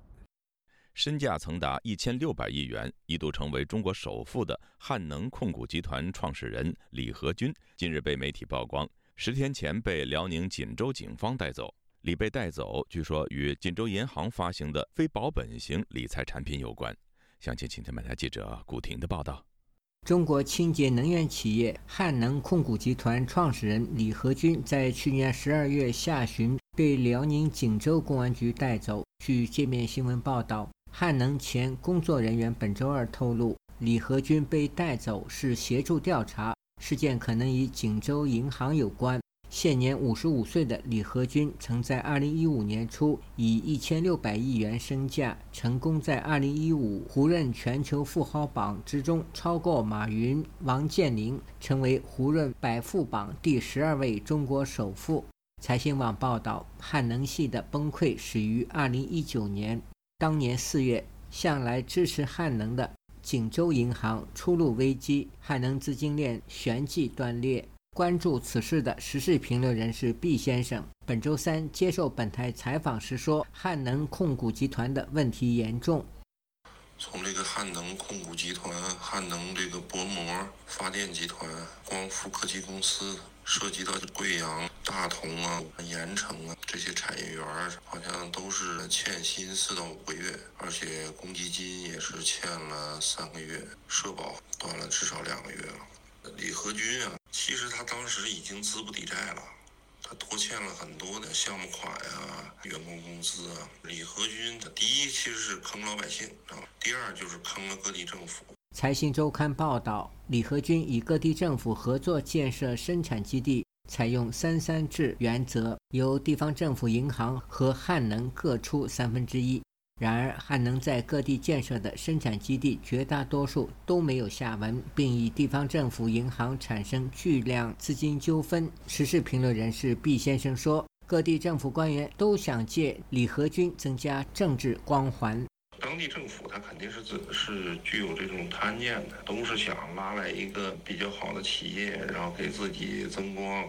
身价曾达一千六百亿元，一度成为中国首富的汉能控股集团创始人李和军，近日被媒体曝光，十天前被辽宁锦州警方带走。李被带走，据说与锦州银行发行的非保本型理财产品有关。详情，请听本台记者古婷的报道。中国清洁能源企业汉能控股集团创始人李河君在去年十二月下旬被辽宁锦州公安局带走。据界面新闻报道。汉能前工作人员本周二透露，李和军被带走是协助调查事件，可能与锦州银行有关。现年五十五岁的李和军，曾在二零一五年初以一千六百亿元身价，成功在二零一五胡润全球富豪榜之中超过马云、王健林，成为胡润百富榜第十二位中国首富。财新网报道，汉能系的崩溃始于二零一九年。当年四月，向来支持汉能的锦州银行出路危机，汉能资金链旋即断裂。关注此事的时事评论人士毕先生，本周三接受本台采访时说：“汉能控股集团的问题严重。从这个汉能控股集团、汉能这个薄膜发电集团、光伏科技公司。”涉及到贵阳、大同啊、盐城啊这些产业园，好像都是欠薪四到五个月，而且公积金也是欠了三个月，社保断了至少两个月了。李和军啊，其实他当时已经资不抵债了，他拖欠了很多的项目款呀、员工工资啊。李和军他第一其实是坑老百姓啊，第二就是坑了各地政府。财新周刊报道，李和军与各地政府合作建设生产基地，采用“三三制”原则，由地方政府银行和汉能各出三分之一。然而，汉能在各地建设的生产基地绝大多数都没有下文，并与地方政府银行产生巨量资金纠纷。时事评论人士毕先生说：“各地政府官员都想借李和军增加政治光环。”当地政府他肯定是是具有这种贪念的，都是想拉来一个比较好的企业，然后给自己增光。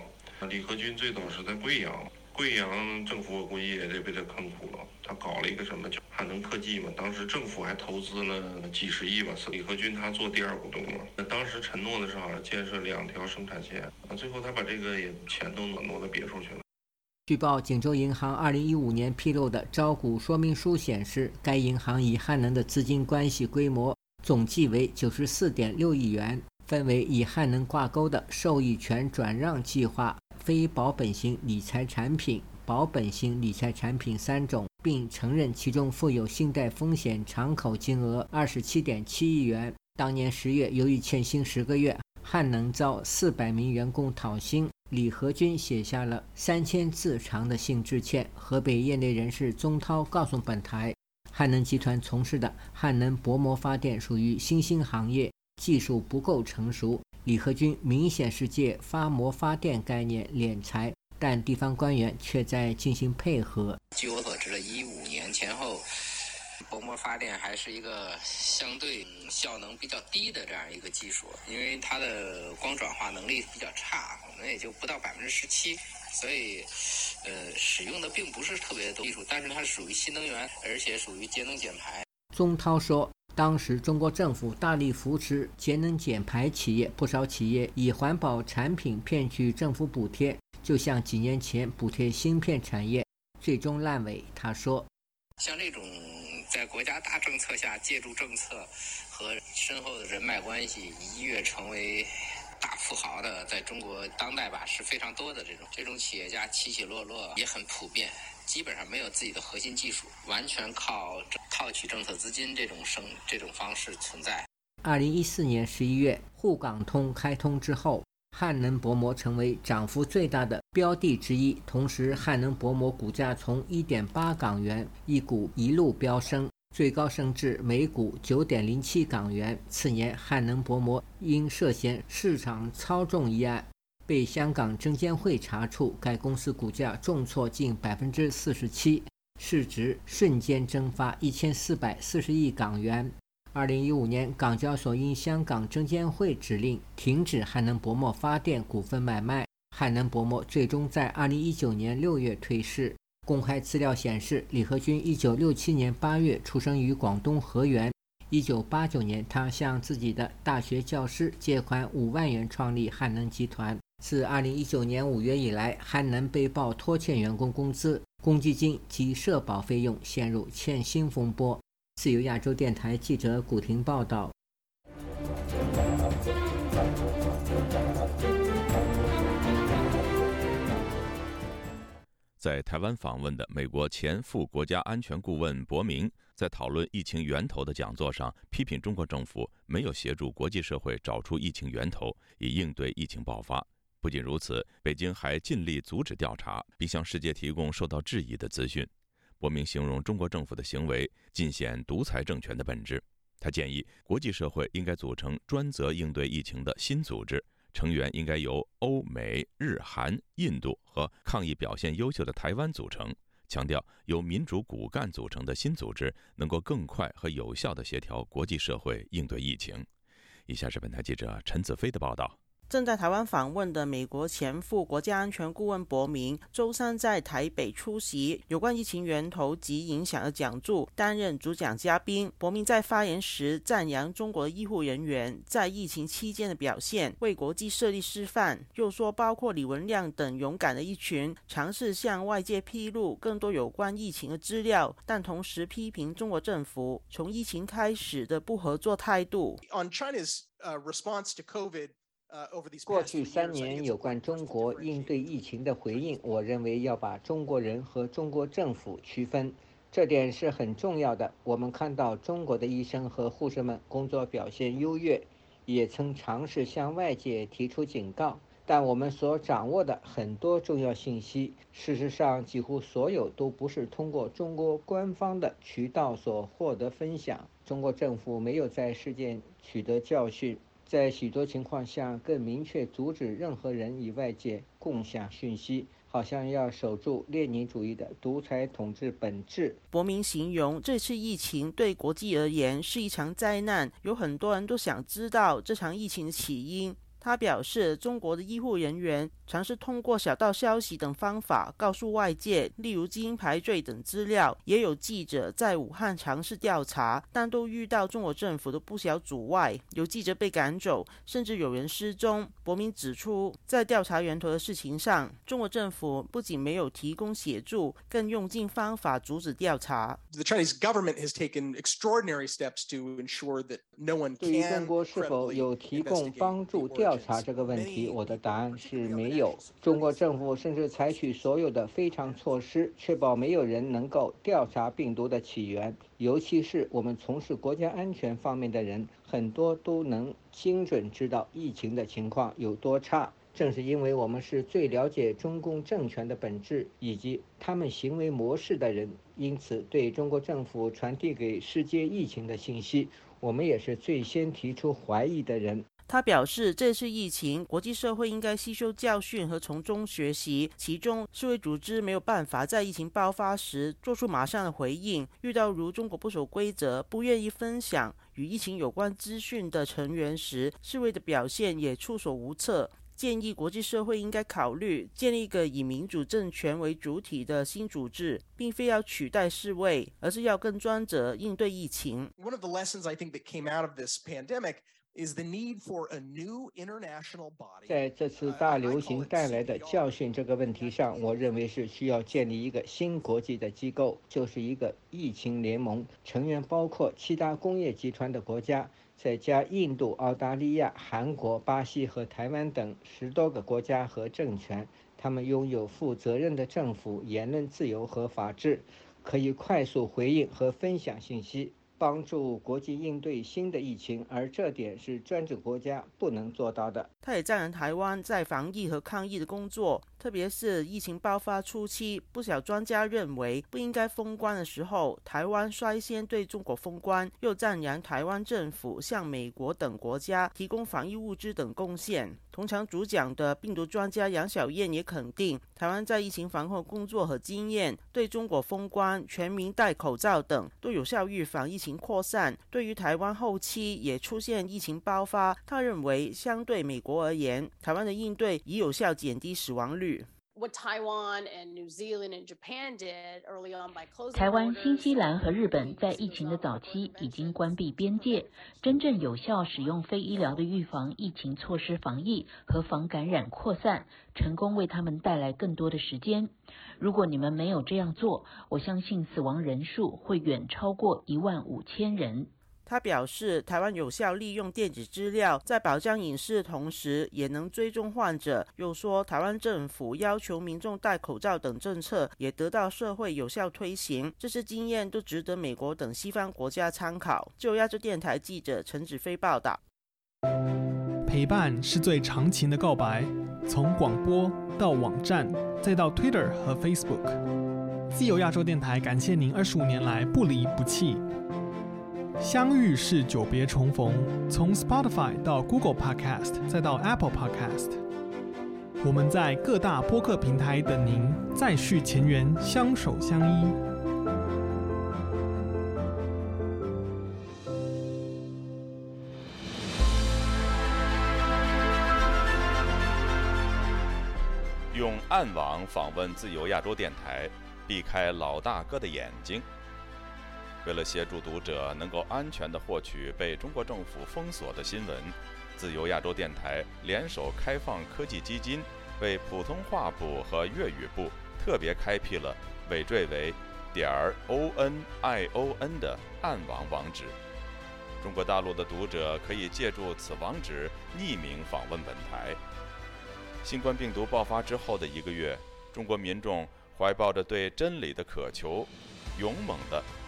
李和军最早是在贵阳，贵阳政府我估计也得被他坑苦了。他搞了一个什么叫汉能科技嘛，当时政府还投资了几十亿吧，李和军他做第二股东嘛。那当时承诺的是好像建设两条生产线，那最后他把这个也钱都挪挪到别处去了。据报，锦州银行2015年披露的招股说明书显示，该银行与汉能的资金关系规模总计为94.6亿元，分为与汉能挂钩的受益权转让计划、非保本型理财产品、保本型理财产品三种，并承认其中负有信贷风险敞口金额27.7亿元。当年十月，由于欠薪十个月，汉能遭400名员工讨薪。李和军写下了三千字长的信致歉。河北业内人士钟涛告诉本台，汉能集团从事的汉能薄膜发电属于新兴行业，技术不够成熟。李和军明显是借发膜发电概念敛财，但地方官员却在进行配合。据我所知，的一五年前后。薄膜发电还是一个相对效能比较低的这样一个技术，因为它的光转化能力比较差，可能也就不到百分之十七，所以，呃，使用的并不是特别多技术，但是它属于新能源，而且属于节能减排。宗涛说，当时中国政府大力扶持节能减排企业，不少企业以环保产品骗取政府补贴，就像几年前补贴芯片产业，最终烂尾。他说，像这种。在国家大政策下，借助政策和深厚的人脉关系，一跃成为大富豪的，在中国当代吧是非常多的。这种这种企业家起起落落也很普遍，基本上没有自己的核心技术，完全靠套取政策资金这种生这种方式存在。二零一四年十一月，沪港通开通之后。汉能薄膜成为涨幅最大的标的之一，同时汉能薄膜股价从1.8港元一股一路飙升，最高升至每股9.07港元。次年，汉能薄膜因涉嫌市场操纵一案被香港证监会查处，该公司股价重挫近47%，市值瞬间蒸发1440亿港元。二零一五年，港交所因香港证监会指令停止汉能薄膜发电股份买卖，汉能薄膜最终在二零一九年六月退市。公开资料显示，李和军一九六七年八月出生于广东河源，一九八九年，他向自己的大学教师借款五万元创立汉能集团。自二零一九年五月以来，汉能被曝拖欠员工工资、公积金及社保费用，陷入欠薪风波。自由亚洲电台记者古婷报道。在台湾访问的美国前副国家安全顾问伯明，在讨论疫情源头的讲座上，批评中国政府没有协助国际社会找出疫情源头，以应对疫情爆发。不仅如此，北京还尽力阻止调查，并向世界提供受到质疑的资讯。伯明形容中国政府的行为尽显独裁政权的本质。他建议国际社会应该组成专责应对疫情的新组织，成员应该由欧美日韩、印度和抗疫表现优秀的台湾组成。强调由民主骨干组成的新组织能够更快和有效地协调国际社会应对疫情。以下是本台记者陈子飞的报道。正在台湾访问的美国前副国家安全顾问伯明，周三在台北出席有关疫情源头及影响的讲座，担任主讲嘉宾。伯明在发言时赞扬中国医护人员在疫情期间的表现，为国际设立示范。又说，包括李文亮等勇敢的一群，尝试向外界披露更多有关疫情的资料，但同时批评中国政府从疫情开始的不合作态度。On China's response to COVID. 过去三年有关中国应对疫情的回应，我认为要把中国人和中国政府区分，这点是很重要的。我们看到中国的医生和护士们工作表现优越，也曾尝试向外界提出警告，但我们所掌握的很多重要信息，事实上几乎所有都不是通过中国官方的渠道所获得分享。中国政府没有在事件取得教训。在许多情况下，更明确阻止任何人与外界共享讯息，好像要守住列宁主义的独裁统治本质。伯明形容这次疫情对国际而言是一场灾难，有很多人都想知道这场疫情的起因。他表示，中国的医护人员尝试通过小道消息等方法告诉外界，例如基因排序等资料。也有记者在武汉尝试调查，但都遇到中国政府的不小阻碍，有记者被赶走，甚至有人失踪。伯明指出，在调查源头的事情上，中国政府不仅没有提供协助，更用尽方法阻止调查。The Chinese government has taken extraordinary steps to ensure that no one can. 对于中国是否有提供帮助调调查这个问题，我的答案是没有。中国政府甚至采取所有的非常措施，确保没有人能够调查病毒的起源。尤其是我们从事国家安全方面的人，很多都能精准知道疫情的情况有多差。正是因为我们是最了解中共政权的本质以及他们行为模式的人，因此对中国政府传递给世界疫情的信息，我们也是最先提出怀疑的人。他表示，这次疫情，国际社会应该吸收教训和从中学习。其中，世卫组织没有办法在疫情爆发时做出马上的回应。遇到如中国不守规则、不愿意分享与疫情有关资讯的成员时，世卫的表现也束手无策。建议国际社会应该考虑建立一个以民主政权为主体的新组织，并非要取代世卫，而是要更专责应对疫情。One of the lessons I think that came out of this pandemic. Is the need for a new international body. 在这次大流行带来的教训这个问题上，我认为是需要建立一个新国际的机构，就是一个疫情联盟，成员包括七大工业集团的国家，再加印度、澳大利亚、韩国、巴西和台湾等十多个国家和政权。他们拥有负责任的政府、言论自由和法治，可以快速回应和分享信息。帮助国际应对新的疫情，而这点是专制国家不能做到的。他也赞扬台湾在防疫和抗疫的工作。特别是疫情爆发初期，不少专家认为不应该封关的时候，台湾率先对中国封关，又赞扬台湾政府向美国等国家提供防疫物资等贡献。同场主讲的病毒专家杨小燕也肯定台湾在疫情防控工作和经验，对中国封关、全民戴口罩等都有效预防疫情扩散。对于台湾后期也出现疫情爆发，他认为相对美国而言，台湾的应对已有效减低死亡率。台湾、新西兰和日本在疫情的早期已经关闭边界，真正有效使用非医疗的预防疫情措施防疫和防感染扩散，成功为他们带来更多的时间。如果你们没有这样做，我相信死亡人数会远超过一万五千人。他表示，台湾有效利用电子资料，在保障隐私同时，也能追踪患者。又说，台湾政府要求民众戴口罩等政策，也得到社会有效推行。这些经验都值得美国等西方国家参考。就亚洲电台记者陈子飞报道。陪伴是最长情的告白，从广播到网站，再到 Twitter 和 Facebook，自由亚洲电台感谢您二十五年来不离不弃。相遇是久别重逢，从 Spotify 到 Google Podcast 再到 Apple Podcast，我们在各大播客平台等您再续前缘，相守相依。用暗网访问自由亚洲电台，避开老大哥的眼睛。为了协助读者能够安全地获取被中国政府封锁的新闻，自由亚洲电台联手开放科技基金，为普通话部和粤语部特别开辟了尾缀为点儿 o n i o n 的暗网网址。中国大陆的读者可以借助此网址匿名访问本台。新冠病毒爆发之后的一个月，中国民众怀抱着对真理的渴求，勇猛地。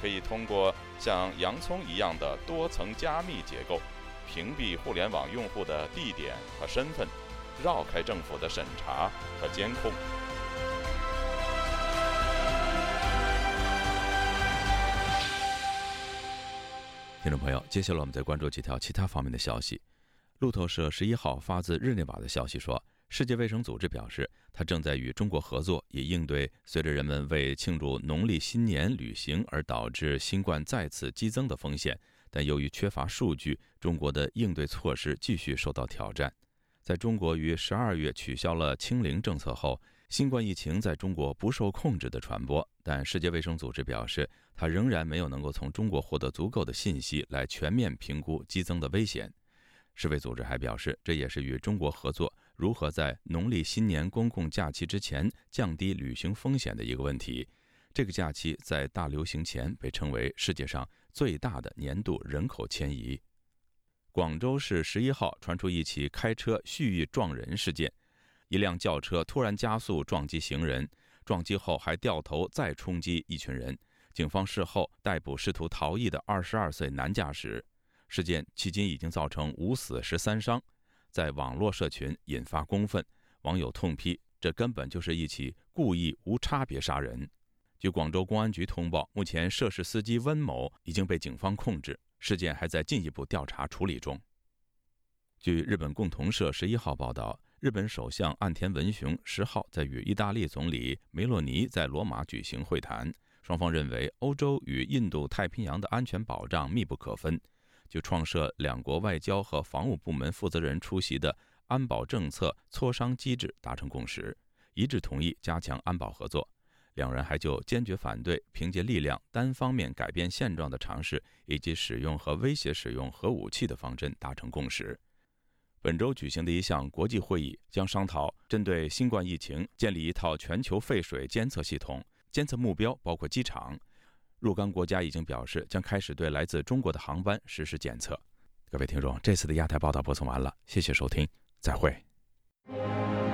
可以通过像洋葱一样的多层加密结构。屏蔽互联网用户的地点和身份，绕开政府的审查和监控。听众朋友，接下来我们再关注几条其他方面的消息。路透社十一号发自日内瓦的消息说，世界卫生组织表示，它正在与中国合作，以应对随着人们为庆祝农历新年旅行而导致新冠再次激增的风险。但由于缺乏数据，中国的应对措施继续受到挑战。在中国于十二月取消了清零政策后，新冠疫情在中国不受控制的传播。但世界卫生组织表示，它仍然没有能够从中国获得足够的信息来全面评估激增的危险。世卫组织还表示，这也是与中国合作如何在农历新年公共假期之前降低旅行风险的一个问题。这个假期在大流行前被称为世界上。最大的年度人口迁移。广州市十一号传出一起开车蓄意撞人事件，一辆轿车突然加速撞击行人，撞击后还掉头再冲击一群人。警方事后逮捕试图逃逸的二十二岁男驾驶。事件迄今已经造成五死十三伤，在网络社群引发公愤，网友痛批这根本就是一起故意无差别杀人。据广州公安局通报，目前涉事司机温某已经被警方控制，事件还在进一步调查处理中。据日本共同社十一号报道，日本首相岸田文雄十号在与意大利总理梅洛尼在罗马举行会谈，双方认为欧洲与印度太平洋的安全保障密不可分，就创设两国外交和防务部门负责人出席的安保政策磋商机制达成共识，一致同意加强安保合作。两人还就坚决反对凭借力量单方面改变现状的尝试，以及使用和威胁使用核武器的方针达成共识。本周举行的一项国际会议将商讨针对新冠疫情建立一套全球废水监测系统，监测目标包括机场。若干国家已经表示将开始对来自中国的航班实施检测。各位听众，这次的亚太报道播送完了，谢谢收听，再会。